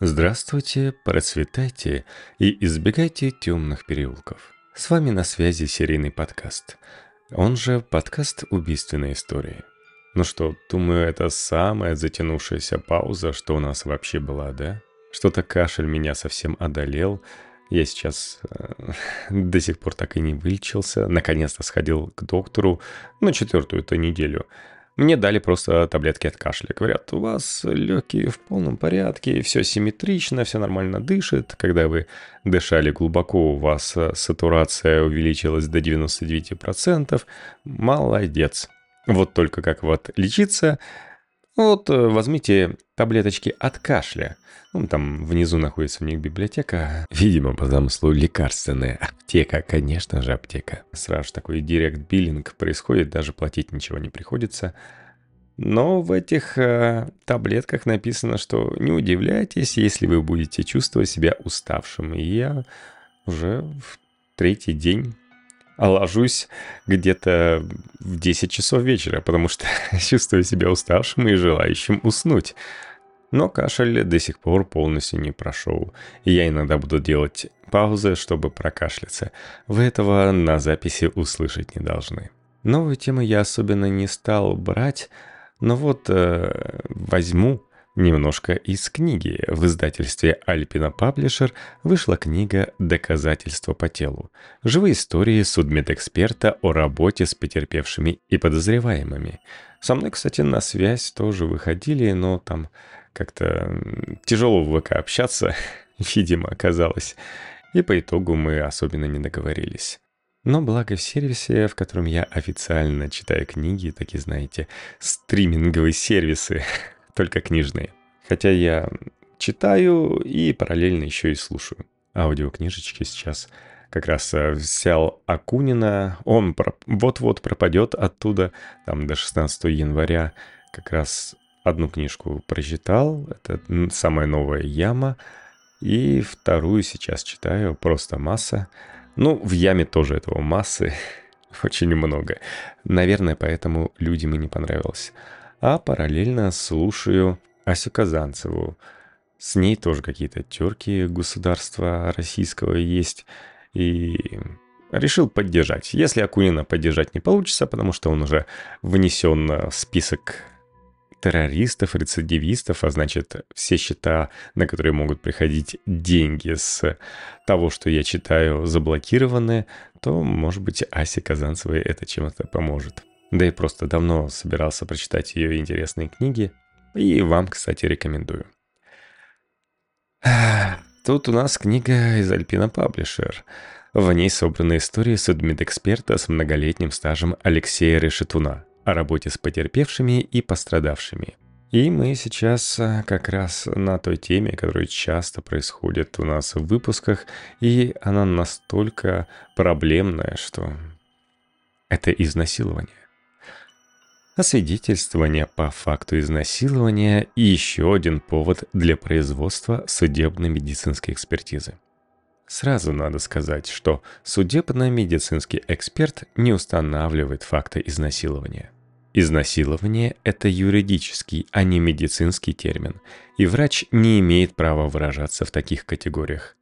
Здравствуйте, процветайте и избегайте темных переулков. С вами на связи серийный подкаст. Он же подкаст «Убийственные истории». Ну что, думаю, это самая затянувшаяся пауза, что у нас вообще была, да? Что-то кашель меня совсем одолел. Я сейчас э, до сих пор так и не вылечился. Наконец-то сходил к доктору на четвертую-то неделю. Мне дали просто таблетки от кашля. Говорят, у вас легкие в полном порядке, все симметрично, все нормально дышит. Когда вы дышали глубоко, у вас э, сатурация увеличилась до 99%. Молодец. Вот только как вот лечиться, вот э, возьмите таблеточки от кашля. Ну, там внизу находится у них библиотека. Видимо, по замыслу лекарственная аптека. Конечно же, аптека. Сразу такой директ-биллинг происходит, даже платить ничего не приходится. Но в этих э, таблетках написано, что не удивляйтесь, если вы будете чувствовать себя уставшим. И я уже в третий день ложусь где-то в 10 часов вечера, потому что чувствую себя уставшим и желающим уснуть. Но кашель до сих пор полностью не прошел, и я иногда буду делать паузы, чтобы прокашляться. Вы этого на записи услышать не должны. Новую тему я особенно не стал брать, но вот э, возьму Немножко из книги. В издательстве Альпина Паблишер вышла книга «Доказательства по телу». Живые истории судмедэксперта о работе с потерпевшими и подозреваемыми. Со мной, кстати, на связь тоже выходили, но там как-то тяжело в ВК общаться, видимо, оказалось. И по итогу мы особенно не договорились. Но благо в сервисе, в котором я официально читаю книги, такие, знаете, стриминговые сервисы, только книжные. Хотя я читаю и параллельно еще и слушаю. Аудиокнижечки сейчас как раз э, взял Акунина, он вот-вот пропадет оттуда, там до 16 января как раз одну книжку прочитал, это самая новая яма, и вторую сейчас читаю, просто масса. Ну, в яме тоже этого массы, очень много. Наверное, поэтому людям и не понравилось а параллельно слушаю Асю Казанцеву. С ней тоже какие-то терки государства российского есть. И решил поддержать. Если Акунина поддержать не получится, потому что он уже внесен в список террористов, рецидивистов, а значит, все счета, на которые могут приходить деньги с того, что я читаю, заблокированы, то, может быть, Асе Казанцевой это чем-то поможет. Да и просто давно собирался прочитать ее интересные книги. И вам, кстати, рекомендую. Тут у нас книга из Альпина Паблишер. В ней собраны истории судмедэксперта с многолетним стажем Алексея Решетуна о работе с потерпевшими и пострадавшими. И мы сейчас а, как раз на той теме, которая часто происходит у нас в выпусках, и она настолько проблемная, что это изнасилование освидетельствование по факту изнасилования и еще один повод для производства судебно-медицинской экспертизы. Сразу надо сказать, что судебно-медицинский эксперт не устанавливает факта изнасилования. Изнасилование – это юридический, а не медицинский термин, и врач не имеет права выражаться в таких категориях.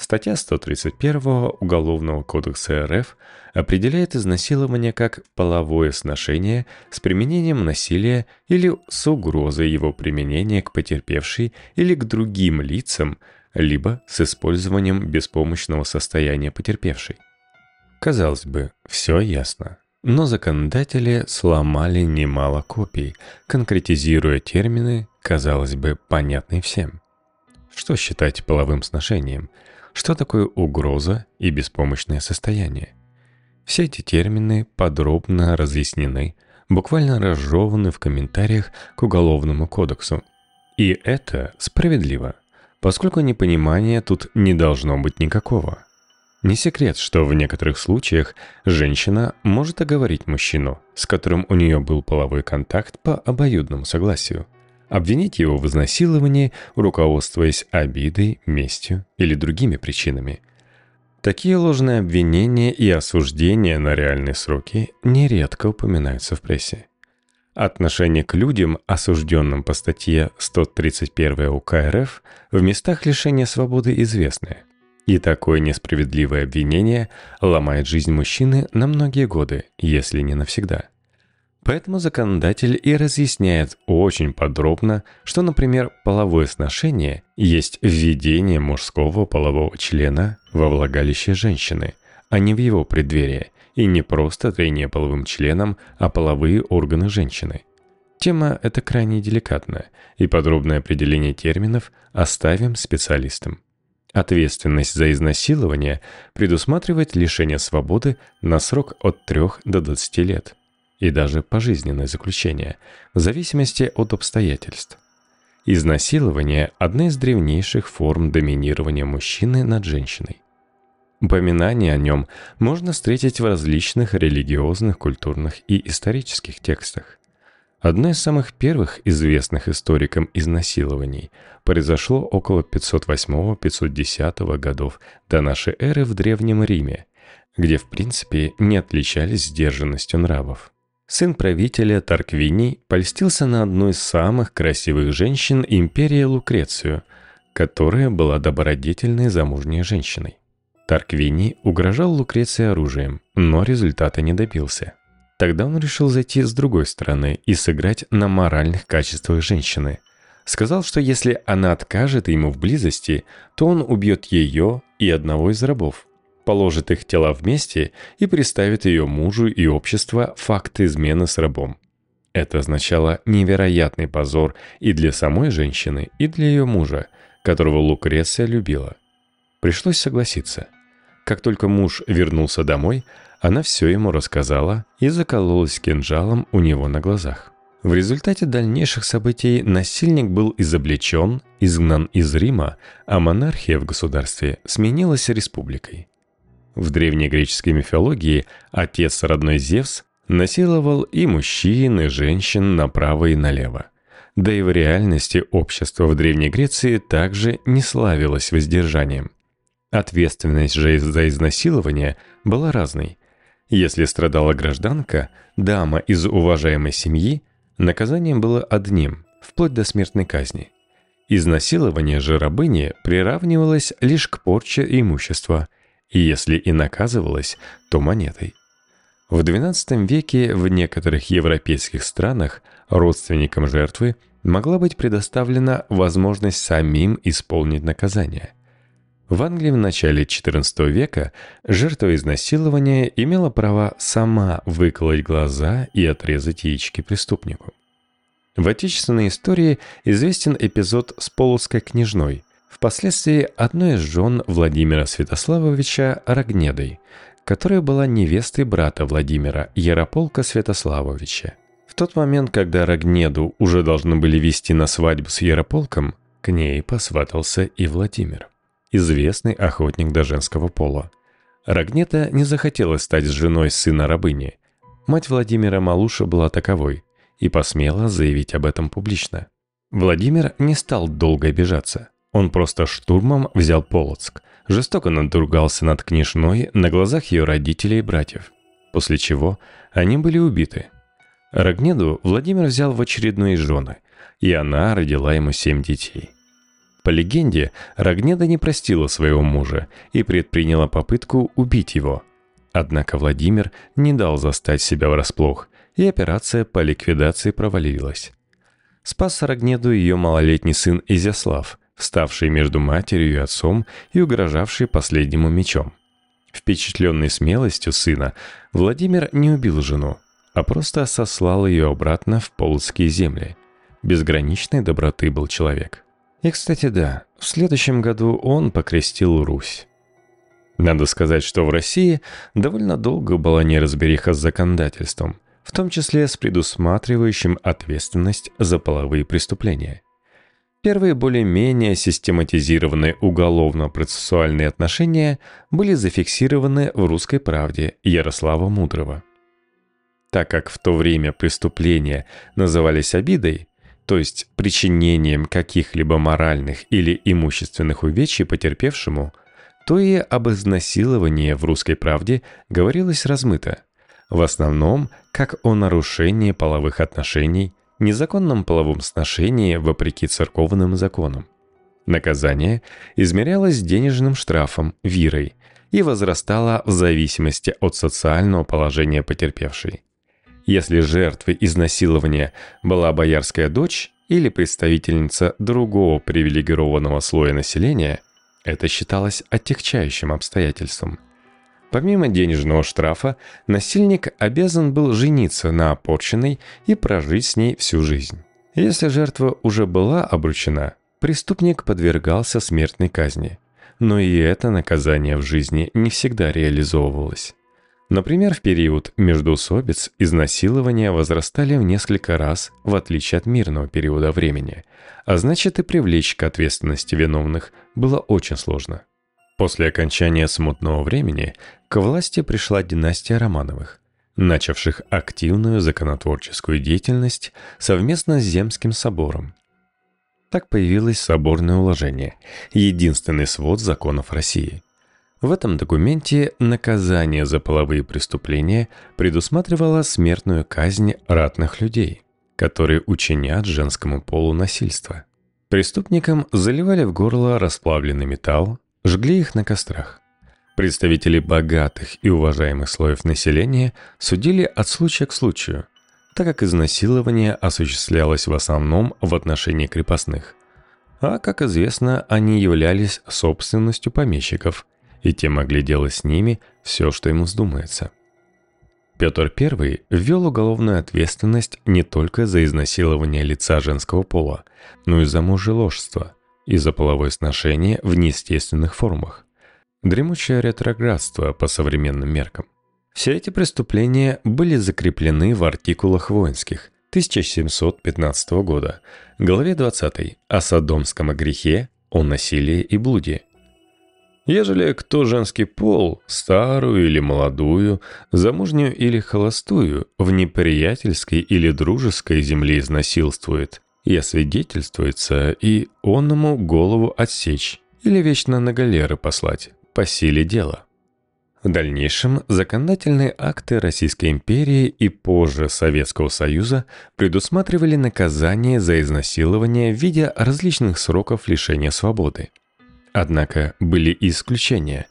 Статья 131 Уголовного кодекса РФ определяет изнасилование как половое сношение с применением насилия или с угрозой его применения к потерпевшей или к другим лицам, либо с использованием беспомощного состояния потерпевшей. Казалось бы, все ясно. Но законодатели сломали немало копий, конкретизируя термины, казалось бы, понятные всем. Что считать половым сношением – что такое угроза и беспомощное состояние. Все эти термины подробно разъяснены, буквально разжеваны в комментариях к Уголовному кодексу. И это справедливо, поскольку непонимания тут не должно быть никакого. Не секрет, что в некоторых случаях женщина может оговорить мужчину, с которым у нее был половой контакт по обоюдному согласию – обвинить его в изнасиловании, руководствуясь обидой, местью или другими причинами. Такие ложные обвинения и осуждения на реальные сроки нередко упоминаются в прессе. Отношение к людям, осужденным по статье 131 УК РФ, в местах лишения свободы известны. И такое несправедливое обвинение ломает жизнь мужчины на многие годы, если не навсегда. Поэтому законодатель и разъясняет очень подробно, что, например, половое сношение есть введение мужского полового члена во влагалище женщины, а не в его преддверие, и не просто трение половым членом, а половые органы женщины. Тема эта крайне деликатна, и подробное определение терминов оставим специалистам. Ответственность за изнасилование предусматривает лишение свободы на срок от 3 до 20 лет и даже пожизненное заключение, в зависимости от обстоятельств. Изнасилование – одна из древнейших форм доминирования мужчины над женщиной. Упоминание о нем можно встретить в различных религиозных, культурных и исторических текстах. Одно из самых первых известных историкам изнасилований произошло около 508-510 годов до нашей эры в Древнем Риме, где в принципе не отличались сдержанностью нравов. Сын правителя Тарквиний польстился на одну из самых красивых женщин империи Лукрецию, которая была добродетельной замужней женщиной. Тарквини угрожал Лукреции оружием, но результата не добился. Тогда он решил зайти с другой стороны и сыграть на моральных качествах женщины. Сказал, что если она откажет ему в близости, то он убьет ее и одного из рабов, положит их тела вместе и представит ее мужу и общество факт измены с рабом. Это означало невероятный позор и для самой женщины, и для ее мужа, которого Лукреция любила. Пришлось согласиться – как только муж вернулся домой, она все ему рассказала и закололась кинжалом у него на глазах. В результате дальнейших событий насильник был изобличен, изгнан из Рима, а монархия в государстве сменилась республикой. В древнегреческой мифологии отец родной Зевс насиловал и мужчин, и женщин направо и налево. Да и в реальности общество в Древней Греции также не славилось воздержанием – Ответственность же за изнасилование была разной. Если страдала гражданка, дама из уважаемой семьи, наказанием было одним, вплоть до смертной казни. Изнасилование же рабыни приравнивалось лишь к порче имущества, если и наказывалось, то монетой. В XII веке в некоторых европейских странах родственникам жертвы могла быть предоставлена возможность самим исполнить наказание – в Англии в начале XIV века жертва изнасилования имела право сама выколоть глаза и отрезать яички преступнику. В отечественной истории известен эпизод с Полоцкой княжной, впоследствии одной из жен Владимира Святославовича Рогнедой, которая была невестой брата Владимира, Ярополка Святославовича. В тот момент, когда Рогнеду уже должны были вести на свадьбу с Ярополком, к ней посватался и Владимир известный охотник до женского пола. Рогнета не захотела стать женой сына рабыни. Мать Владимира Малуша была таковой и посмела заявить об этом публично. Владимир не стал долго обижаться. Он просто штурмом взял Полоцк, жестоко надругался над княжной на глазах ее родителей и братьев, после чего они были убиты. Рогнеду Владимир взял в очередные жены, и она родила ему семь детей – по легенде, Рогнеда не простила своего мужа и предприняла попытку убить его. Однако Владимир не дал застать себя врасплох, и операция по ликвидации провалилась. Спас Рогнеду ее малолетний сын Изяслав, вставший между матерью и отцом и угрожавший последнему мечом. Впечатленный смелостью сына, Владимир не убил жену, а просто сослал ее обратно в полоцкие земли. Безграничной доброты был человек. И, кстати, да, в следующем году он покрестил Русь. Надо сказать, что в России довольно долго была неразбериха с законодательством, в том числе с предусматривающим ответственность за половые преступления. Первые более-менее систематизированные уголовно-процессуальные отношения были зафиксированы в «Русской правде» Ярослава Мудрого. Так как в то время преступления назывались обидой, то есть причинением каких-либо моральных или имущественных увечий потерпевшему, то и об изнасиловании в «Русской правде» говорилось размыто. в основном как о нарушении половых отношений, незаконном половом сношении вопреки церковным законам. Наказание измерялось денежным штрафом, вирой, и возрастало в зависимости от социального положения потерпевшей. Если жертвой изнасилования была боярская дочь или представительница другого привилегированного слоя населения, это считалось отягчающим обстоятельством. Помимо денежного штрафа, насильник обязан был жениться на опорченной и прожить с ней всю жизнь. Если жертва уже была обручена, преступник подвергался смертной казни. Но и это наказание в жизни не всегда реализовывалось. Например, в период междоусобиц изнасилования возрастали в несколько раз, в отличие от мирного периода времени, а значит и привлечь к ответственности виновных было очень сложно. После окончания смутного времени к власти пришла династия Романовых, начавших активную законотворческую деятельность совместно с Земским собором. Так появилось соборное уложение, единственный свод законов России – в этом документе наказание за половые преступления предусматривало смертную казнь ратных людей, которые учинят женскому полу насильство. Преступникам заливали в горло расплавленный металл, жгли их на кострах. Представители богатых и уважаемых слоев населения судили от случая к случаю, так как изнасилование осуществлялось в основном в отношении крепостных. А, как известно, они являлись собственностью помещиков, и те могли делать с ними все, что им вздумается. Петр I ввел уголовную ответственность не только за изнасилование лица женского пола, но и за мужеложство и за половое сношение в неестественных формах. Дремучее ретроградство по современным меркам. Все эти преступления были закреплены в артикулах воинских 1715 года, главе 20 о садомском грехе, о насилии и блуде – Ежели кто женский пол, старую или молодую, замужнюю или холостую, в неприятельской или дружеской земле изнасилствует, и освидетельствуется, и онному голову отсечь или вечно на галеры послать, по силе дела. В дальнейшем законодательные акты Российской империи и позже Советского Союза предусматривали наказание за изнасилование в виде различных сроков лишения свободы – Однако были и исключения.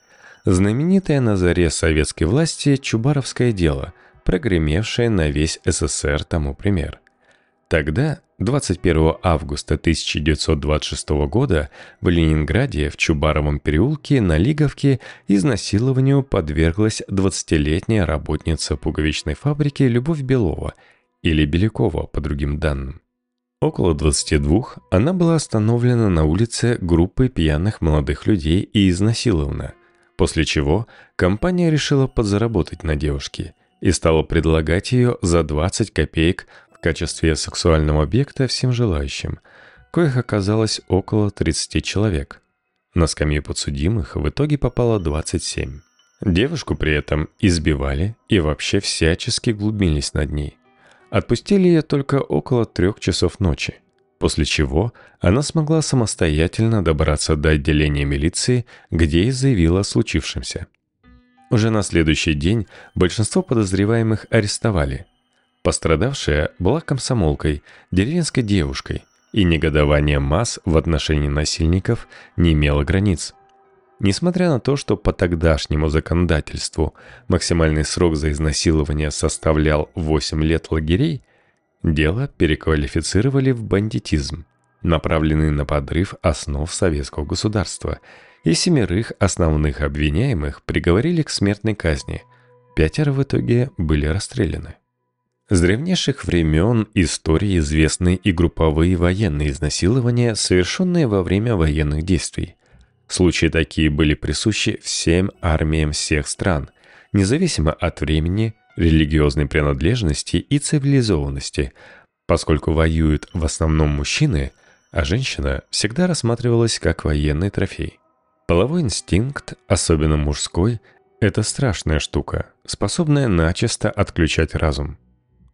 Знаменитое на заре советской власти Чубаровское дело, прогремевшее на весь СССР тому пример. Тогда, 21 августа 1926 года, в Ленинграде в Чубаровом переулке на Лиговке изнасилованию подверглась 20-летняя работница пуговичной фабрики Любовь Белова или Белякова по другим данным. Около 22 она была остановлена на улице группой пьяных молодых людей и изнасилована, после чего компания решила подзаработать на девушке и стала предлагать ее за 20 копеек качестве сексуального объекта всем желающим, коих оказалось около 30 человек. На скамью подсудимых в итоге попало 27. Девушку при этом избивали и вообще всячески глубились над ней. Отпустили ее только около трех часов ночи, после чего она смогла самостоятельно добраться до отделения милиции, где и заявила о случившемся. Уже на следующий день большинство подозреваемых арестовали. Пострадавшая была комсомолкой, деревенской девушкой, и негодование масс в отношении насильников не имело границ. Несмотря на то, что по тогдашнему законодательству максимальный срок за изнасилование составлял 8 лет лагерей, дело переквалифицировали в бандитизм, направленный на подрыв основ советского государства, и семерых основных обвиняемых приговорили к смертной казни. Пятеро в итоге были расстреляны. С древнейших времен истории известны и групповые военные изнасилования, совершенные во время военных действий. Случаи такие были присущи всем армиям всех стран, независимо от времени, религиозной принадлежности и цивилизованности, поскольку воюют в основном мужчины, а женщина всегда рассматривалась как военный трофей. Половой инстинкт, особенно мужской, это страшная штука, способная начисто отключать разум.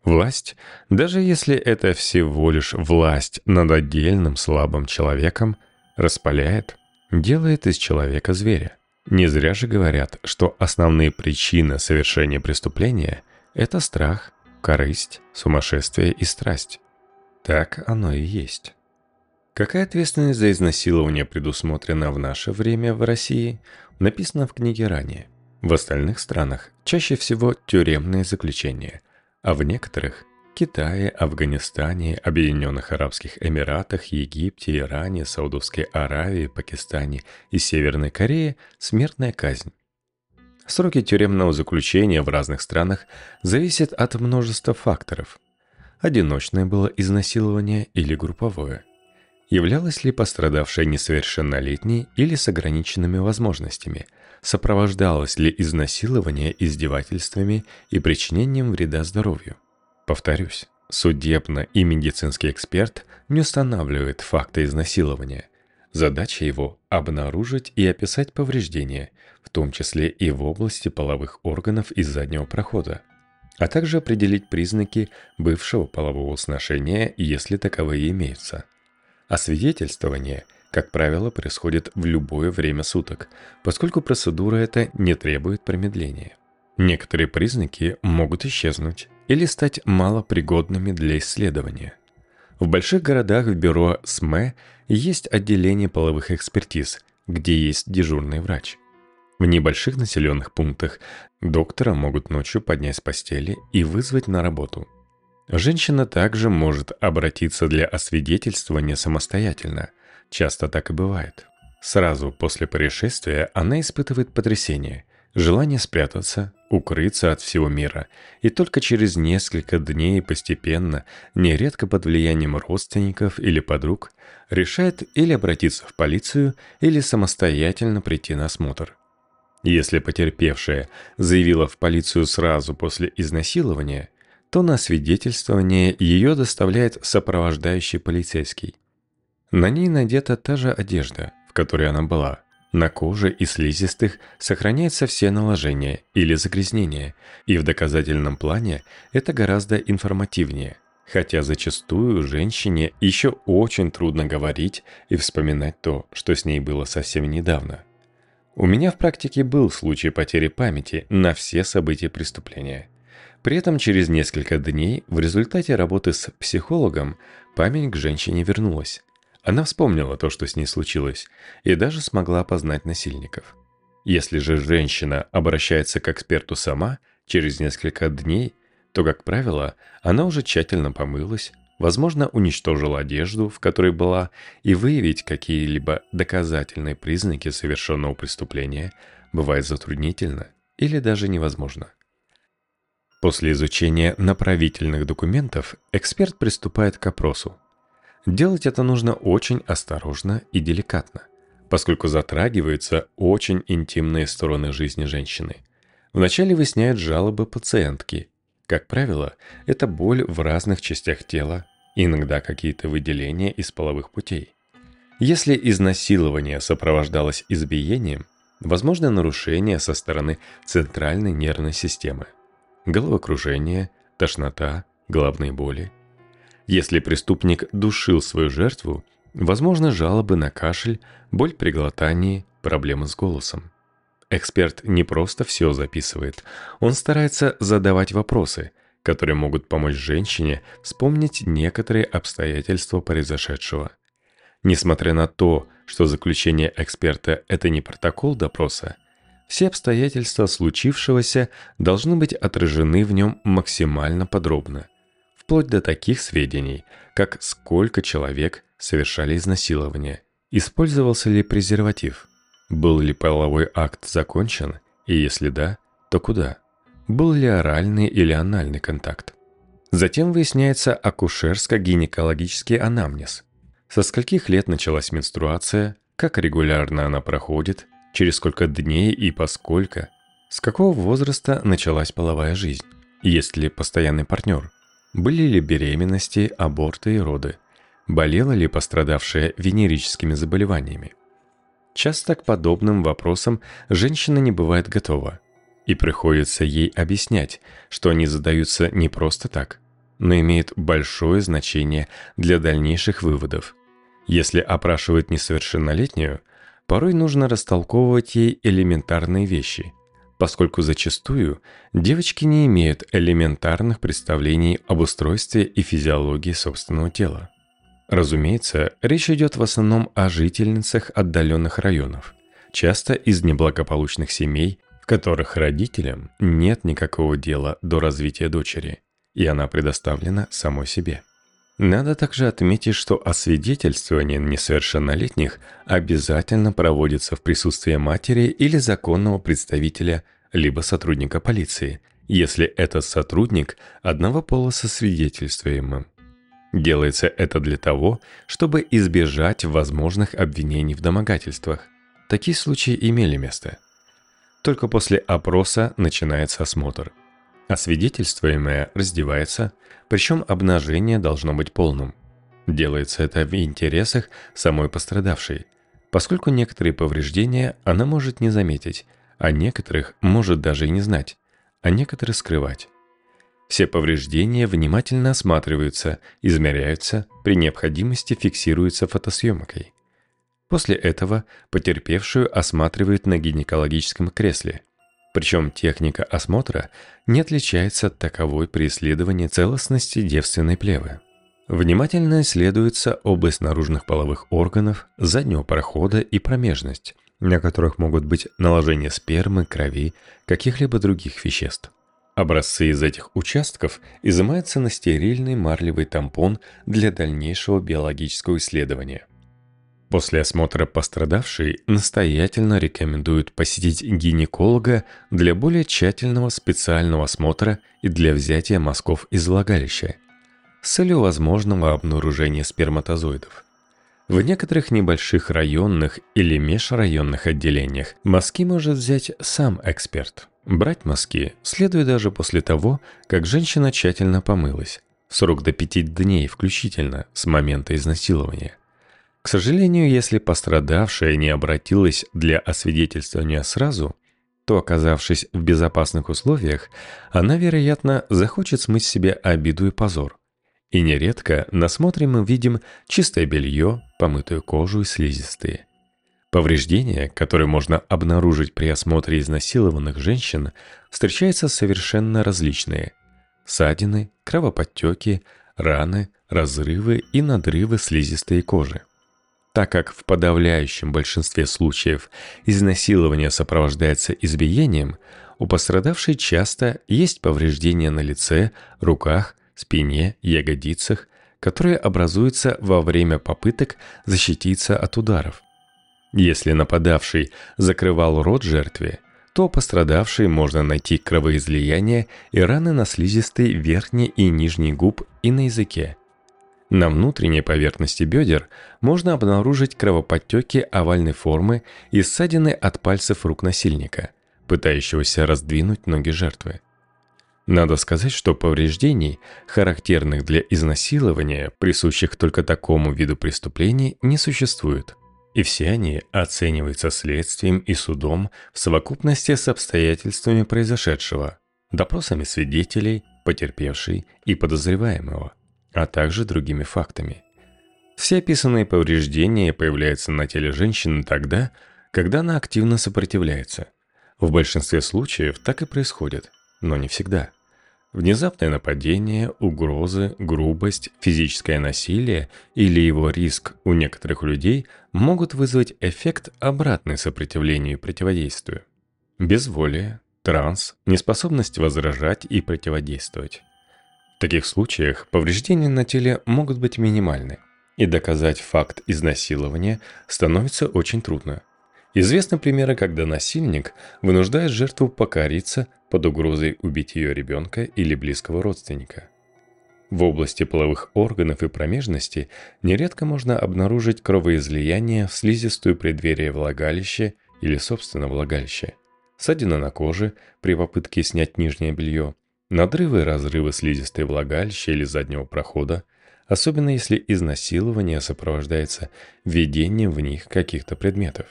Власть, даже если это всего лишь власть над отдельным слабым человеком, распаляет, делает из человека зверя. Не зря же говорят, что основные причины совершения преступления – Это страх, корысть, сумасшествие и страсть. Так оно и есть. Какая ответственность за изнасилование предусмотрена в наше время в России, написано в книге ранее. В остальных странах чаще всего тюремные заключения, а в некоторых Китае, Афганистане, Объединенных Арабских Эмиратах, Египте, Иране, Саудовской Аравии, Пакистане и Северной Корее смертная казнь. Сроки тюремного заключения в разных странах зависят от множества факторов. Одиночное было изнасилование или групповое. Являлась ли пострадавшая несовершеннолетней или с ограниченными возможностями? Сопровождалось ли изнасилование издевательствами и причинением вреда здоровью? Повторюсь, судебно и медицинский эксперт не устанавливает факты изнасилования. Задача его – обнаружить и описать повреждения, в том числе и в области половых органов и заднего прохода, а также определить признаки бывшего полового сношения, если таковые имеются. Освидетельствование, как правило, происходит в любое время суток, поскольку процедура эта не требует промедления. Некоторые признаки могут исчезнуть, или стать малопригодными для исследования. В больших городах в бюро СМЭ есть отделение половых экспертиз, где есть дежурный врач. В небольших населенных пунктах доктора могут ночью поднять с постели и вызвать на работу. Женщина также может обратиться для освидетельствования самостоятельно. Часто так и бывает. Сразу после происшествия она испытывает потрясение – желание спрятаться, укрыться от всего мира, и только через несколько дней постепенно, нередко под влиянием родственников или подруг, решает или обратиться в полицию, или самостоятельно прийти на осмотр. Если потерпевшая заявила в полицию сразу после изнасилования, то на свидетельствование ее доставляет сопровождающий полицейский. На ней надета та же одежда, в которой она была – на коже и слизистых сохраняются все наложения или загрязнения, и в доказательном плане это гораздо информативнее, хотя зачастую женщине еще очень трудно говорить и вспоминать то, что с ней было совсем недавно. У меня в практике был случай потери памяти на все события преступления. При этом через несколько дней в результате работы с психологом память к женщине вернулась, она вспомнила то, что с ней случилось, и даже смогла опознать насильников. Если же женщина обращается к эксперту сама, через несколько дней, то, как правило, она уже тщательно помылась, возможно, уничтожила одежду, в которой была, и выявить какие-либо доказательные признаки совершенного преступления бывает затруднительно или даже невозможно. После изучения направительных документов эксперт приступает к опросу, Делать это нужно очень осторожно и деликатно, поскольку затрагиваются очень интимные стороны жизни женщины. Вначале выясняют жалобы пациентки. Как правило, это боль в разных частях тела, иногда какие-то выделения из половых путей. Если изнасилование сопровождалось избиением, возможно нарушение со стороны центральной нервной системы. Головокружение, тошнота, головные боли – если преступник душил свою жертву, возможно жалобы на кашель, боль при глотании, проблемы с голосом. Эксперт не просто все записывает, он старается задавать вопросы, которые могут помочь женщине вспомнить некоторые обстоятельства произошедшего. Несмотря на то, что заключение эксперта – это не протокол допроса, все обстоятельства случившегося должны быть отражены в нем максимально подробно – вплоть до таких сведений, как сколько человек совершали изнасилование, использовался ли презерватив, был ли половой акт закончен, и если да, то куда, был ли оральный или анальный контакт. Затем выясняется акушерско-гинекологический анамнез. Со скольких лет началась менструация, как регулярно она проходит, через сколько дней и поскольку, с какого возраста началась половая жизнь, есть ли постоянный партнер, были ли беременности, аборты и роды? Болела ли пострадавшая венерическими заболеваниями? Часто к подобным вопросам женщина не бывает готова, и приходится ей объяснять, что они задаются не просто так, но имеют большое значение для дальнейших выводов. Если опрашивают несовершеннолетнюю, порой нужно растолковывать ей элементарные вещи. поскольку зачастую девочки не имеют элементарных представлений об устройстве и физиологии собственного тела. Разумеется, речь идет в основном о жительницах отдаленных районов, часто из неблагополучных семей, в которых родителям нет никакого дела до развития дочери, и она предоставлена самой себе. Надо также отметить, что освидетельствование несовершеннолетних обязательно проводится в присутствии матери или законного представителя, либо сотрудника полиции, если этот сотрудник одного пола со свидетельствуемым. Делается это для того, чтобы избежать возможных обвинений в домогательствах. Такие случаи имели место. Только после опроса начинается осмотр – Освидетельствуемая раздевается, причем обнажение должно быть полным. Делается это в интересах самой пострадавшей, поскольку некоторые повреждения она может не заметить, а некоторых может даже и не знать, а некоторые скрывать. Все повреждения внимательно осматриваются, измеряются, при необходимости фиксируются фотосъемкой. После этого потерпевшую осматривают на гинекологическом кресле – причем техника осмотра не отличается от таковой при исследовании целостности девственной плевы. Внимательно исследуется область наружных половых органов, заднего прохода и промежность, на которых могут быть наложение спермы, крови, каких-либо других веществ. Образцы из этих участков изымаются на стерильный марлевый тампон для дальнейшего биологического исследования – После осмотра пострадавшей настоятельно рекомендуют посетить гинеколога для более тщательного специального осмотра и для взятия мазков из влагалища с целью возможного обнаружения сперматозоидов. В некоторых небольших районных или межрайонных отделениях мазки может взять сам эксперт. Брать мазки следует даже после того, как женщина тщательно помылась, срок до 5 дней включительно с момента изнасилования – к сожалению, если пострадавшая не обратилась для освидетельствования сразу, то, оказавшись в безопасных условиях, она, вероятно, захочет смыть себе обиду и позор. И нередко на смотре мы видим чистое белье, помытую кожу и слизистые. Повреждения, которые можно обнаружить при осмотре изнасилованных женщин, встречаются совершенно различные. Ссадины, кровоподтеки, раны, разрывы и надрывы слизистой кожи. Так как в подавляющем большинстве случаев изнасилование сопровождается избиением, у пострадавшей часто есть повреждения на лице, руках, спине, ягодицах, которые образуются во время попыток защититься от ударов. Если нападавший закрывал рот жертве, то пострадавшей можно найти кровоизлияние и раны на слизистой верхней и нижней губ и на языке – на внутренней поверхности бедер можно обнаружить кровоподтеки овальной формы и ссадины от пальцев рук насильника, пытающегося раздвинуть ноги жертвы. Надо сказать, что повреждений, характерных для изнасилования, присущих только такому виду преступлений, не существует. И все они оцениваются следствием и судом в совокупности с обстоятельствами произошедшего, допросами свидетелей, потерпевшей и подозреваемого а также другими фактами. Все описанные повреждения появляются на теле женщины тогда, когда она активно сопротивляется. В большинстве случаев так и происходит, но не всегда. Внезапное нападение, угрозы, грубость, физическое насилие или его риск у некоторых людей могут вызвать эффект обратный сопротивлению и противодействию. Безволие, транс, неспособность возражать и противодействовать. В таких случаях повреждения на теле могут быть минимальны, и доказать факт изнасилования становится очень трудно. Известны примеры, когда насильник вынуждает жертву покориться под угрозой убить ее ребенка или близкого родственника. В области половых органов и промежности нередко можно обнаружить кровоизлияние в слизистую преддверие влагалища или собственно влагалища, ссадина на коже при попытке снять нижнее белье, Надрывы и разрывы слизистой влагалища или заднего прохода, особенно если изнасилование сопровождается введением в них каких-то предметов.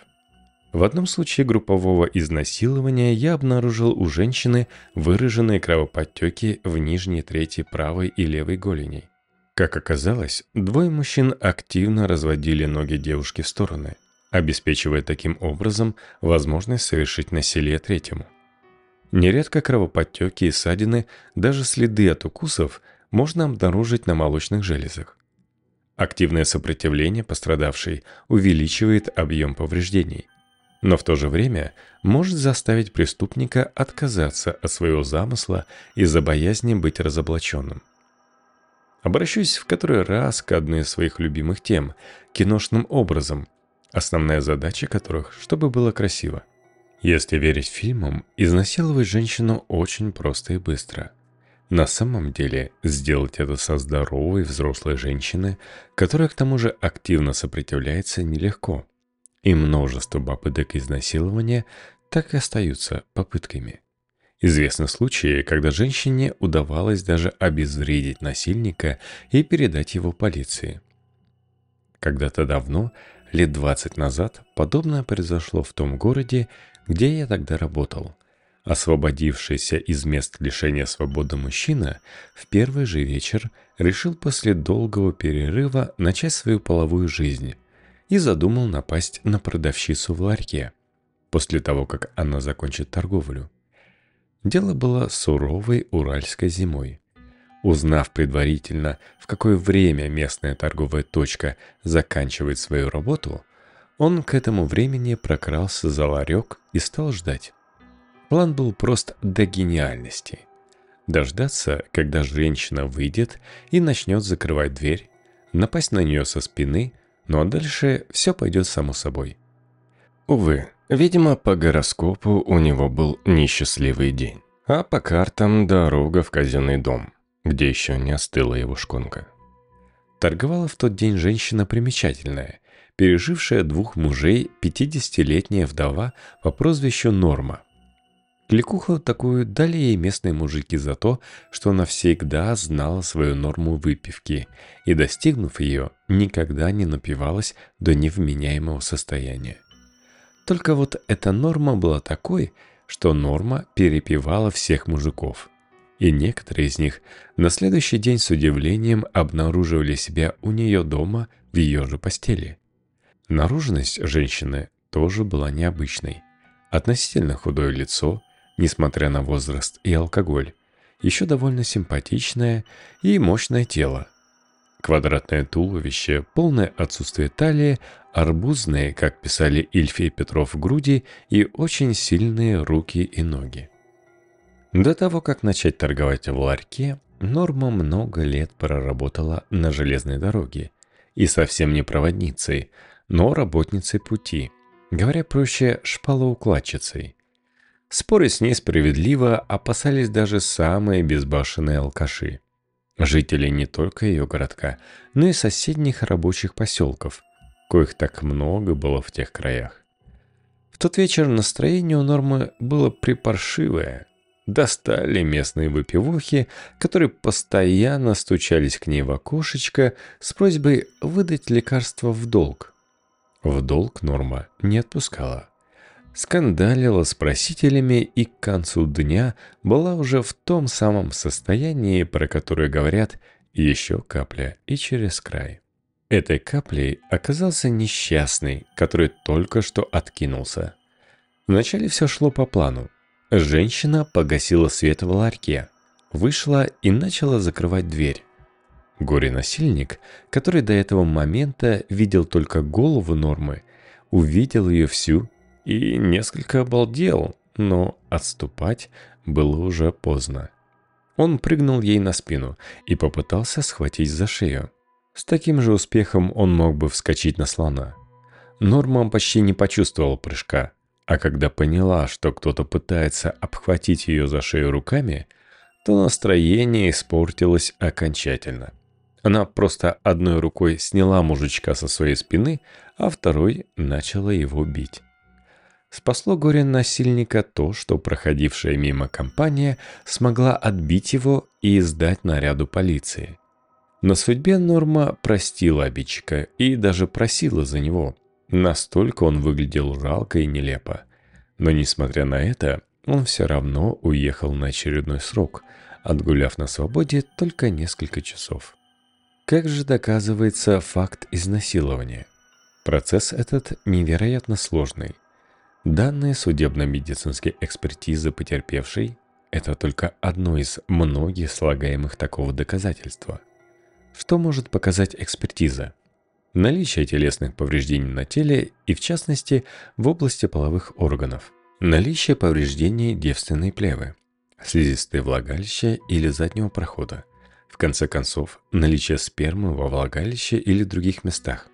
В одном случае группового изнасилования я обнаружил у женщины выраженные кровоподтеки в нижней трети правой и левой голеней. Как оказалось, двое мужчин активно разводили ноги девушки в стороны, обеспечивая таким образом возможность совершить насилие третьему. Нередко кровоподтеки и ссадины, даже следы от укусов можно обнаружить на молочных железах. Активное сопротивление пострадавшей увеличивает объем повреждений, но в то же время может заставить преступника отказаться от своего замысла из-за боязни быть разоблаченным. Обращусь в который раз к одной из своих любимых тем – киношным образом, основная задача которых – чтобы было красиво. Если верить фильмам, изнасиловать женщину очень просто и быстро – на самом деле, сделать это со здоровой взрослой женщиной, которая к тому же активно сопротивляется, нелегко. И множество попыток изнасилования так и остаются попытками. Известны случаи, когда женщине удавалось даже обезвредить насильника и передать его полиции. Когда-то давно, лет 20 назад, подобное произошло в том городе, где я тогда работал – Освободившийся из мест лишения свободы мужчина в первый же вечер решил после долгого перерыва начать свою половую жизнь и задумал напасть на продавщицу в ларьке после того, как она закончит торговлю. Дело было суровой уральской зимой. Узнав предварительно, в какое время местная торговая точка заканчивает свою работу, он к этому времени прокрался за ларек и стал ждать. План был прост до гениальности. Дождаться, когда женщина выйдет и начнет закрывать дверь, напасть на нее со спины, ну а дальше все пойдет само собой. Увы, видимо, по гороскопу у него был несчастливый день, а по картам дорога в казенный дом, где еще не остыла его шконка. Торговала в тот день женщина примечательная, пережившая двух мужей 50-летняя вдова по прозвищу Норма – Кликуху такую дали ей местные мужики за то, что она всегда знала свою норму выпивки и, достигнув ее, никогда не напивалась до невменяемого состояния. Только вот эта норма была такой, что норма перепивала всех мужиков. И некоторые из них на следующий день с удивлением обнаруживали себя у нее дома в ее же постели. Наружность женщины тоже была необычной. Относительно худое лицо – несмотря на возраст и алкоголь, еще довольно симпатичное и мощное тело. Квадратное туловище, полное отсутствие талии, арбузные, как писали Ильфий Петров, груди и очень сильные руки и ноги. До того, как начать торговать в ларьке, Норма много лет проработала на железной дороге. И совсем не проводницей, но работницей пути. Говоря проще, шпалоукладчицей. Споры с ней справедливо опасались даже самые безбашенные алкаши. Жители не только ее городка, но и соседних рабочих поселков, коих так много было в тех краях. В тот вечер настроение у Нормы было припаршивое. Достали местные выпивохи, которые постоянно стучались к ней в окошечко с просьбой выдать лекарство в долг. В долг Норма не отпускала скандалила с просителями и к концу дня была уже в том самом состоянии, про которое говорят «еще капля и через край». Этой каплей оказался несчастный, который только что откинулся. Вначале все шло по плану. Женщина погасила свет в ларьке, вышла и начала закрывать дверь. Горе-насильник, который до этого момента видел только голову Нормы, увидел ее всю и несколько обалдел, но отступать было уже поздно. Он прыгнул ей на спину и попытался схватить за шею. С таким же успехом он мог бы вскочить на слона. Норма почти не почувствовал прыжка, а когда поняла, что кто-то пытается обхватить ее за шею руками, то настроение испортилось окончательно. Она просто одной рукой сняла мужичка со своей спины, а второй начала его бить. Спасло горе-насильника то, что проходившая мимо компания смогла отбить его и сдать наряду полиции. На судьбе Норма простила обидчика и даже просила за него. Настолько он выглядел жалко и нелепо. Но несмотря на это, он все равно уехал на очередной срок, отгуляв на свободе только несколько часов. Как же доказывается факт изнасилования? Процесс этот невероятно сложный. Данные судебно-медицинской экспертизы потерпевшей – это только одно из многих слагаемых такого доказательства. Что может показать экспертиза? Наличие телесных повреждений на теле и, в частности, в области половых органов. Наличие повреждений девственной плевы, слизистой влагалища или заднего прохода. В конце концов, наличие спермы во влагалище или других местах.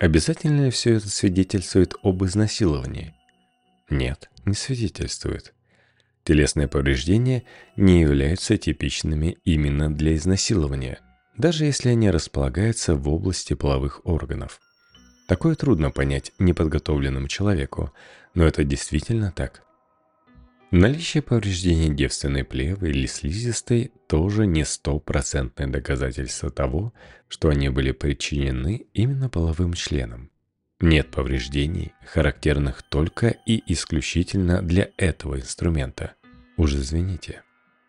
Обязательно ли все это свидетельствует об изнасиловании? Нет, не свидетельствует. Телесные повреждения не являются типичными именно для изнасилования, даже если они располагаются в области половых органов. Такое трудно понять неподготовленному человеку, но это действительно так. Наличие повреждений девственной плевы или слизистой тоже не стопроцентное доказательство того, что они были причинены именно половым членом. Нет повреждений, характерных только и исключительно для этого инструмента. Уж извините.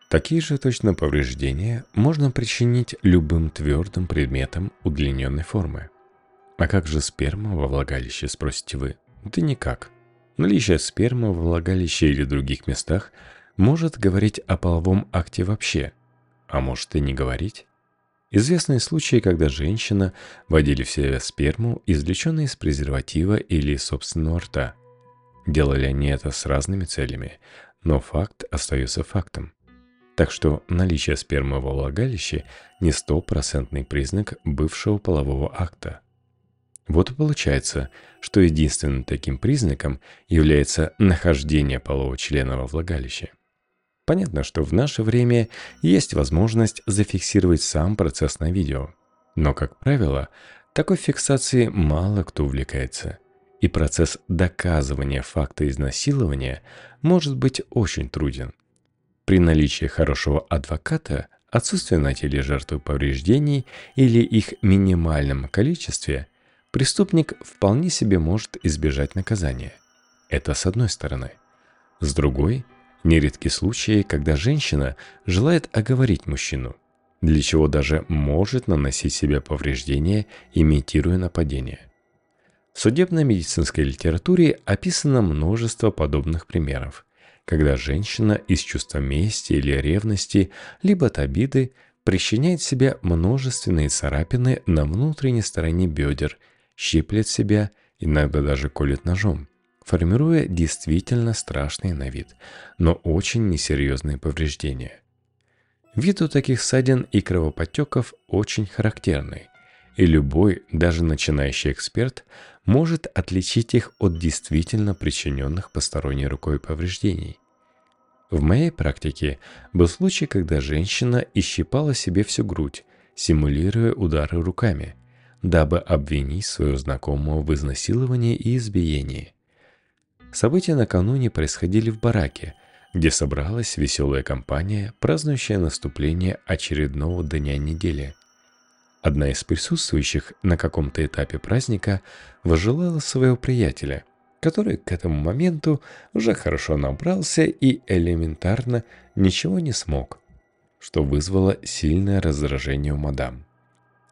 Такие же точно повреждения можно причинить любым твердым предметом удлиненной формы. А как же сперма во влагалище, спросите вы? Да никак. Наличие спермы во влагалище или других местах может говорить о половом акте вообще, а может и не говорить. Известны случаи, когда женщина водили в себя сперму, извлеченную из презерватива или собственного рта. Делали они это с разными целями, но факт остается фактом. Так что наличие спермы во влагалище не стопроцентный признак бывшего полового акта. Вот и получается, что единственным таким признаком является нахождение полового члена во влагалище. Понятно, что в наше время есть возможность зафиксировать сам процесс на видео. Но, как правило, такой фиксацией мало кто увлекается. И процесс доказывания факта изнасилования может быть очень труден. При наличии хорошего адвоката, отсутствие на теле жертвы повреждений или их минимальном количестве, преступник вполне себе может избежать наказания. Это с одной стороны. С другой – Нередки случаи, когда женщина желает оговорить мужчину, для чего даже может наносить себе повреждения, имитируя нападение. В судебно-медицинской литературе описано множество подобных примеров, когда женщина из чувства мести или ревности, либо от обиды, причиняет себе множественные царапины на внутренней стороне бедер, щиплет себя, иногда даже колет ножом формируя действительно страшные на вид, но очень несерьезные повреждения. Вид у таких ссадин и кровоподтеков очень характерный, и любой, даже начинающий эксперт, может отличить их от действительно причиненных посторонней рукой повреждений. В моей практике был случай, когда женщина исщипала себе всю грудь, симулируя удары руками, дабы обвинить свою знакомого в изнасиловании и избиении. События накануне происходили в бараке, где собралась веселая компания, празднующая наступление очередного дня недели. Одна из присутствующих на каком-то этапе праздника возжелала своего приятеля, который к этому моменту уже хорошо набрался и элементарно ничего не смог, что вызвало сильное раздражение у мадам.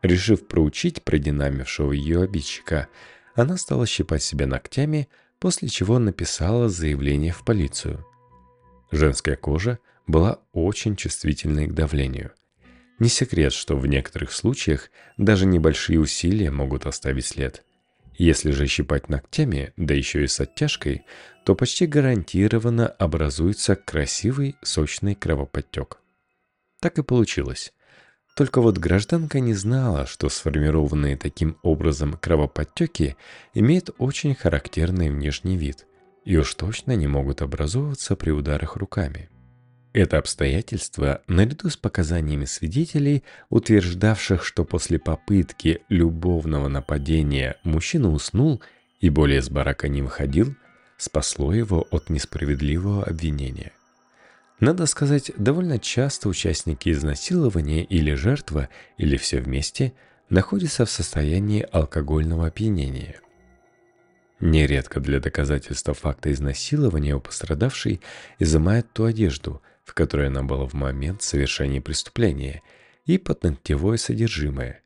Решив проучить продинамившего ее обидчика, она стала щипать себя ногтями, после чего написала заявление в полицию. Женская кожа была очень чувствительной к давлению. Не секрет, что в некоторых случаях даже небольшие усилия могут оставить след. Если же щипать ногтями, да еще и с оттяжкой, то почти гарантированно образуется красивый сочный кровоподтек. Так и получилось. Только вот гражданка не знала, что сформированные таким образом кровоподтеки имеют очень характерный внешний вид и уж точно не могут образовываться при ударах руками. Это обстоятельство, наряду с показаниями свидетелей, утверждавших, что после попытки любовного нападения мужчина уснул и более с барака не выходил, спасло его от несправедливого обвинения. Надо сказать, довольно часто участники изнасилования или жертва, или все вместе, находятся в состоянии алкогольного опьянения. Нередко для доказательства факта изнасилования у пострадавшей изымают ту одежду, в которой она была в момент совершения преступления, и подногтевое содержимое.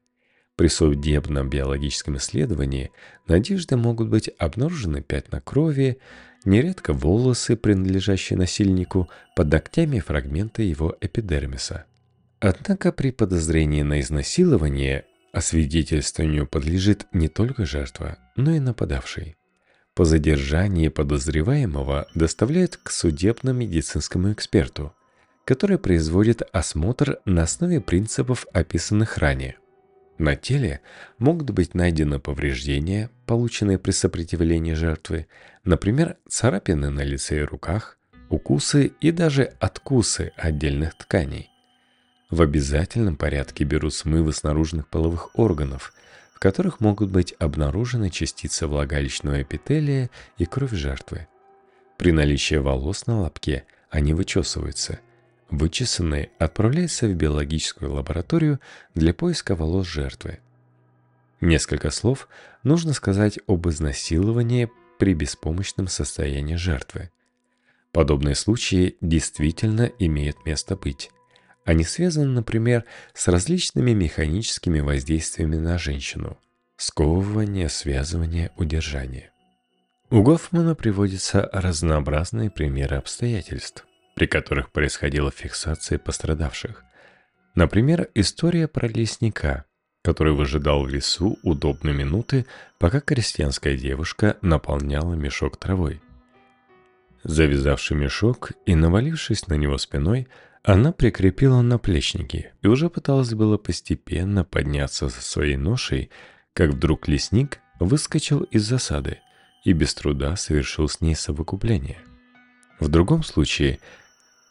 При судебном биологическом исследовании на одежде могут быть обнаружены пятна крови, нередко волосы, принадлежащие насильнику, под ногтями фрагменты его эпидермиса. Однако при подозрении на изнасилование освидетельствованию подлежит не только жертва, но и нападавший. По задержании подозреваемого доставляют к судебно-медицинскому эксперту, который производит осмотр на основе принципов, описанных ранее. На теле могут быть найдены повреждения, полученные при сопротивлении жертвы, например, царапины на лице и руках, укусы и даже откусы отдельных тканей. В обязательном порядке берут смывы с наружных половых органов, в которых могут быть обнаружены частицы влагалищного эпителия и кровь жертвы. При наличии волос на лобке они вычесываются – Вычесанные отправляются в биологическую лабораторию для поиска волос жертвы. Несколько слов нужно сказать об изнасиловании при беспомощном состоянии жертвы. Подобные случаи действительно имеют место быть. Они связаны, например, с различными механическими воздействиями на женщину – сковывание, связывание, удержание. У Гофмана приводятся разнообразные примеры обстоятельств при которых происходила фиксация пострадавших. Например, история про лесника, который выжидал в лесу удобной минуты, пока крестьянская девушка наполняла мешок травой. Завязавший мешок и навалившись на него спиной, она прикрепила наплечники и уже пыталась было постепенно подняться со своей ношей, как вдруг лесник выскочил из засады и без труда совершил с ней совокупление. В другом случае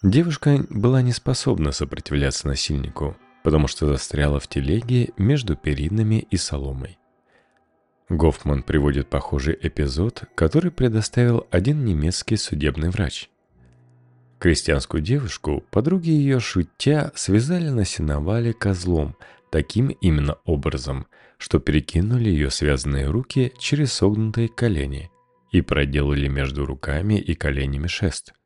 Девушка была не способна сопротивляться насильнику, потому что застряла в телеге между перинами и соломой. Гофман приводит похожий эпизод, который предоставил один немецкий судебный врач. Крестьянскую девушку подруги ее шутя связали на сеновале козлом таким именно образом, что перекинули ее связанные руки через согнутые колени и проделали между руками и коленями шест –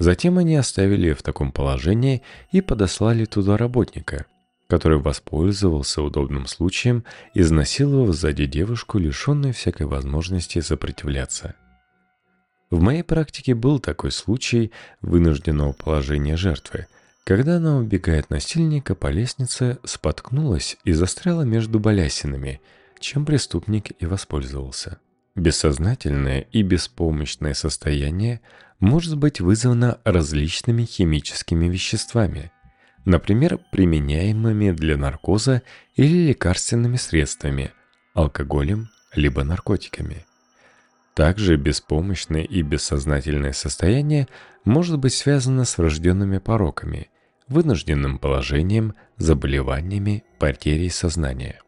Затем они оставили в таком положении и подослали туда работника, который воспользовался удобным случаем, изнасиловав сзади девушку, лишенную всякой возможности сопротивляться. В моей практике был такой случай вынужденного положения жертвы, когда она убегает насильника по лестнице, споткнулась и застряла между балясинами, чем преступник и воспользовался. Бессознательное и беспомощное состояние может быть вызвано различными химическими веществами, например, применяемыми для наркоза или лекарственными средствами, алкоголем либо наркотиками. Также беспомощное и бессознательное состояние может быть связано с врожденными пороками, вынужденным положением, заболеваниями, потерей сознания.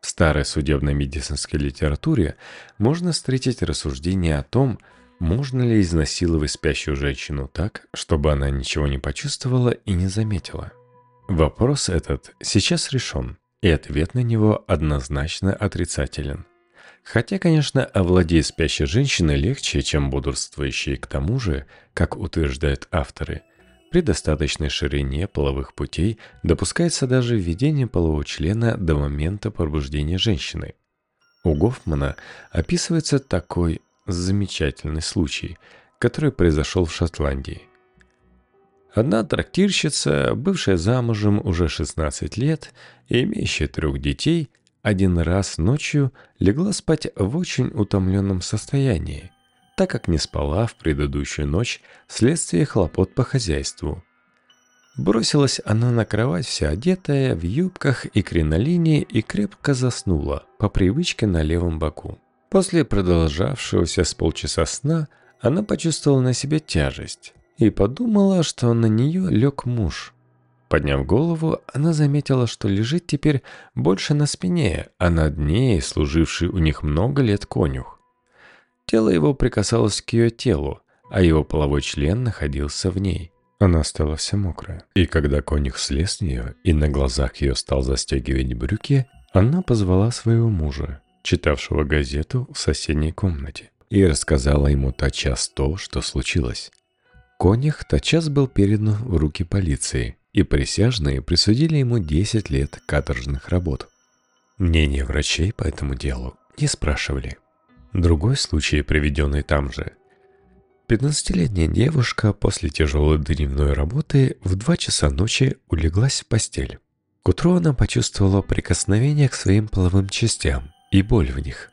В старой судебно-медицинской литературе можно встретить рассуждения о том, можно ли изнасиловать спящую женщину так, чтобы она ничего не почувствовала и не заметила. Вопрос этот сейчас решен, и ответ на него однозначно отрицателен. Хотя, конечно, овладеть спящей женщиной легче, чем бодрствующей, к тому же, как утверждают авторы – при достаточной ширине половых путей допускается даже введение полового члена до момента пробуждения женщины. У Гофмана описывается такой замечательный случай, который произошел в Шотландии. Одна трактирщица, бывшая замужем уже 16 лет и имеющая трех детей, один раз ночью легла спать в очень утомленном состоянии – так как не спала в предыдущую ночь вследствие хлопот по хозяйству. Бросилась она на кровать вся одетая, в юбках и кринолине и крепко заснула, по привычке на левом боку. После продолжавшегося с полчаса сна она почувствовала на себе тяжесть и подумала, что на нее лег муж. Подняв голову, она заметила, что лежит теперь больше на спине, а над ней служивший у них много лет конюх. Тело его прикасалось к ее телу, а его половой член находился в ней. Она стала вся мокрая. И когда конюх слез с нее и на глазах ее стал застегивать брюки, она позвала своего мужа, читавшего газету в соседней комнате, и рассказала ему тотчас то, что случилось. Конюх тотчас был передан в руки полиции, и присяжные присудили ему 10 лет каторжных работ. Мнение врачей по этому делу не спрашивали. Другой случай, приведенный там же. 15-летняя девушка после тяжелой дневной работы в 2 часа ночи улеглась в постель. К утру она почувствовала прикосновение к своим половым частям и боль в них.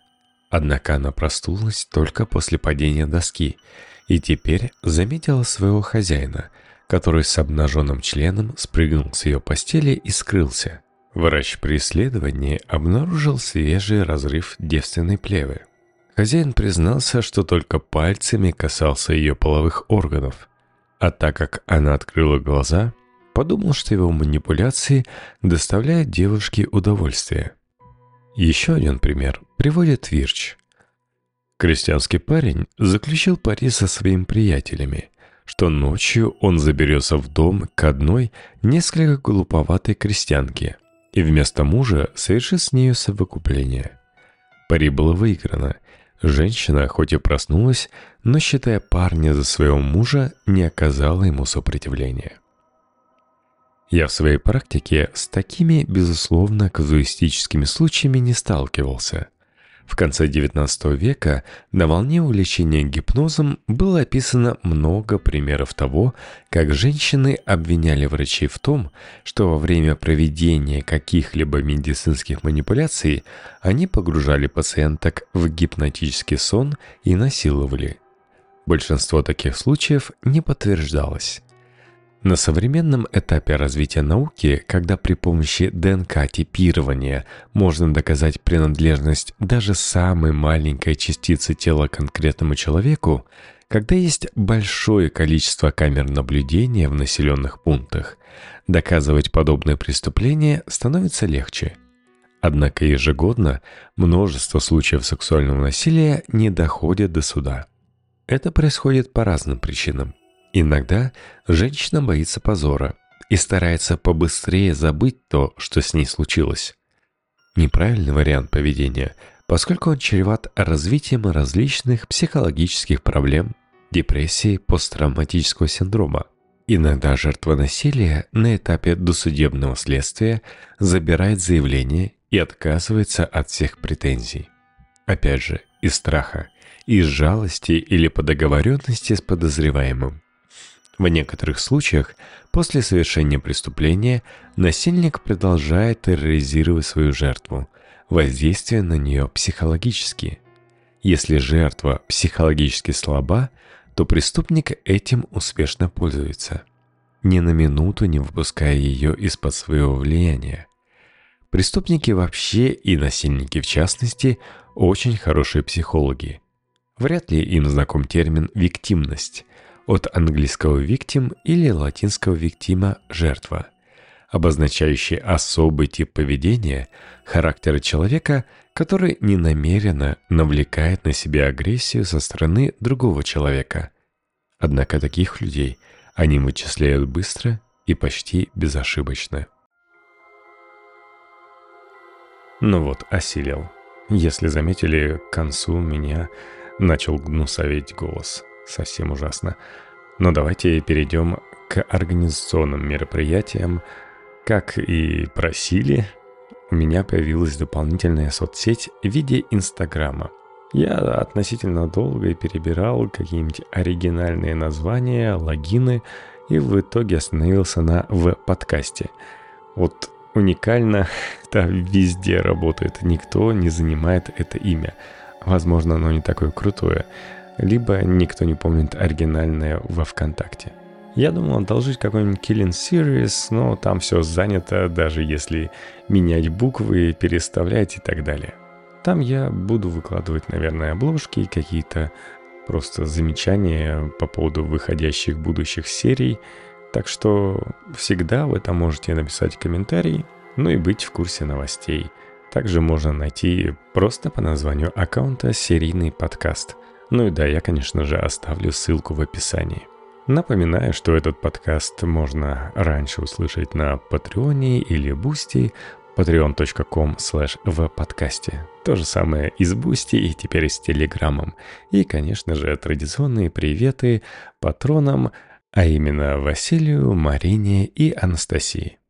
Однако она проснулась только после падения доски и теперь заметила своего хозяина, который с обнаженным членом спрыгнул с ее постели и скрылся. Врач при исследовании обнаружил свежий разрыв девственной плевы. Хозяин признался, что только пальцами касался ее половых органов, а так как она открыла глаза, подумал, что его манипуляции доставляют девушке удовольствие. Еще один пример приводит Вирч. Крестьянский парень заключил пари со своими приятелями, что ночью он заберется в дом к одной несколько глуповатой крестьянке и вместо мужа совершит с нею совокупление. Пари было выиграно, Женщина, хоть и проснулась, но, считая парня за своего мужа, не оказала ему сопротивления. Я в своей практике с такими, безусловно, казуистическими случаями не сталкивался. В конце XIX века на волне увлечения гипнозом было описано много примеров того, как женщины обвиняли врачей в том, что во время проведения каких-либо медицинских манипуляций они погружали пациенток в гипнотический сон и насиловали. Большинство таких случаев не подтверждалось. На современном этапе развития науки, когда при помощи ДНК-типирования можно доказать принадлежность даже самой маленькой частицы тела конкретному человеку, когда есть большое количество камер наблюдения в населенных пунктах, доказывать подобные преступления становится легче. Однако ежегодно множество случаев сексуального насилия не доходят до суда. Это происходит по разным причинам. Иногда женщина боится позора и старается побыстрее забыть то, что с ней случилось. Неправильный вариант поведения, поскольку он чреват развитием различных психологических проблем, депрессии, посттравматического синдрома. Иногда жертва насилия на этапе досудебного следствия забирает заявление и отказывается от всех претензий. Опять же, из страха, из жалости или по договоренности с подозреваемым. В некоторых случаях после совершения преступления насильник продолжает терроризировать свою жертву, воздействуя на нее психологически. Если жертва психологически слаба, то преступник этим успешно пользуется, ни на минуту не выпуская ее из-под своего влияния. Преступники вообще и насильники в частности очень хорошие психологи. Вряд ли им знаком термин «виктимность», от английского victim или латинского victima – жертва, обозначающий особый тип поведения, характера человека, который ненамеренно навлекает на себя агрессию со стороны другого человека. Однако таких людей они вычисляют быстро и почти безошибочно. Ну вот, осилил. Если заметили, к концу меня начал гнусоветь голос – совсем ужасно. Но давайте перейдем к организационным мероприятиям. Как и просили, у меня появилась дополнительная соцсеть в виде Инстаграма. Я относительно долго перебирал какие-нибудь оригинальные названия, логины, и в итоге остановился на в подкасте. Вот уникально, это везде работает, никто не занимает это имя. Возможно, оно не такое крутое либо никто не помнит оригинальное во ВКонтакте. Я думал одолжить какой-нибудь Killing Series, но там все занято, даже если менять буквы, переставлять и так далее. Там я буду выкладывать, наверное, обложки и какие-то просто замечания по поводу выходящих будущих серий. Так что всегда вы там можете написать комментарий, ну и быть в курсе новостей. Также можно найти просто по названию аккаунта «Серийный подкаст». Ну и да, я, конечно же, оставлю ссылку в описании. Напоминаю, что этот подкаст можно раньше услышать на Патреоне или Бусти, patreon.com slash в подкасте. То же самое и с Бусти, и теперь с Телеграмом. И, конечно же, традиционные приветы патронам, а именно Василию, Марине и Анастасии.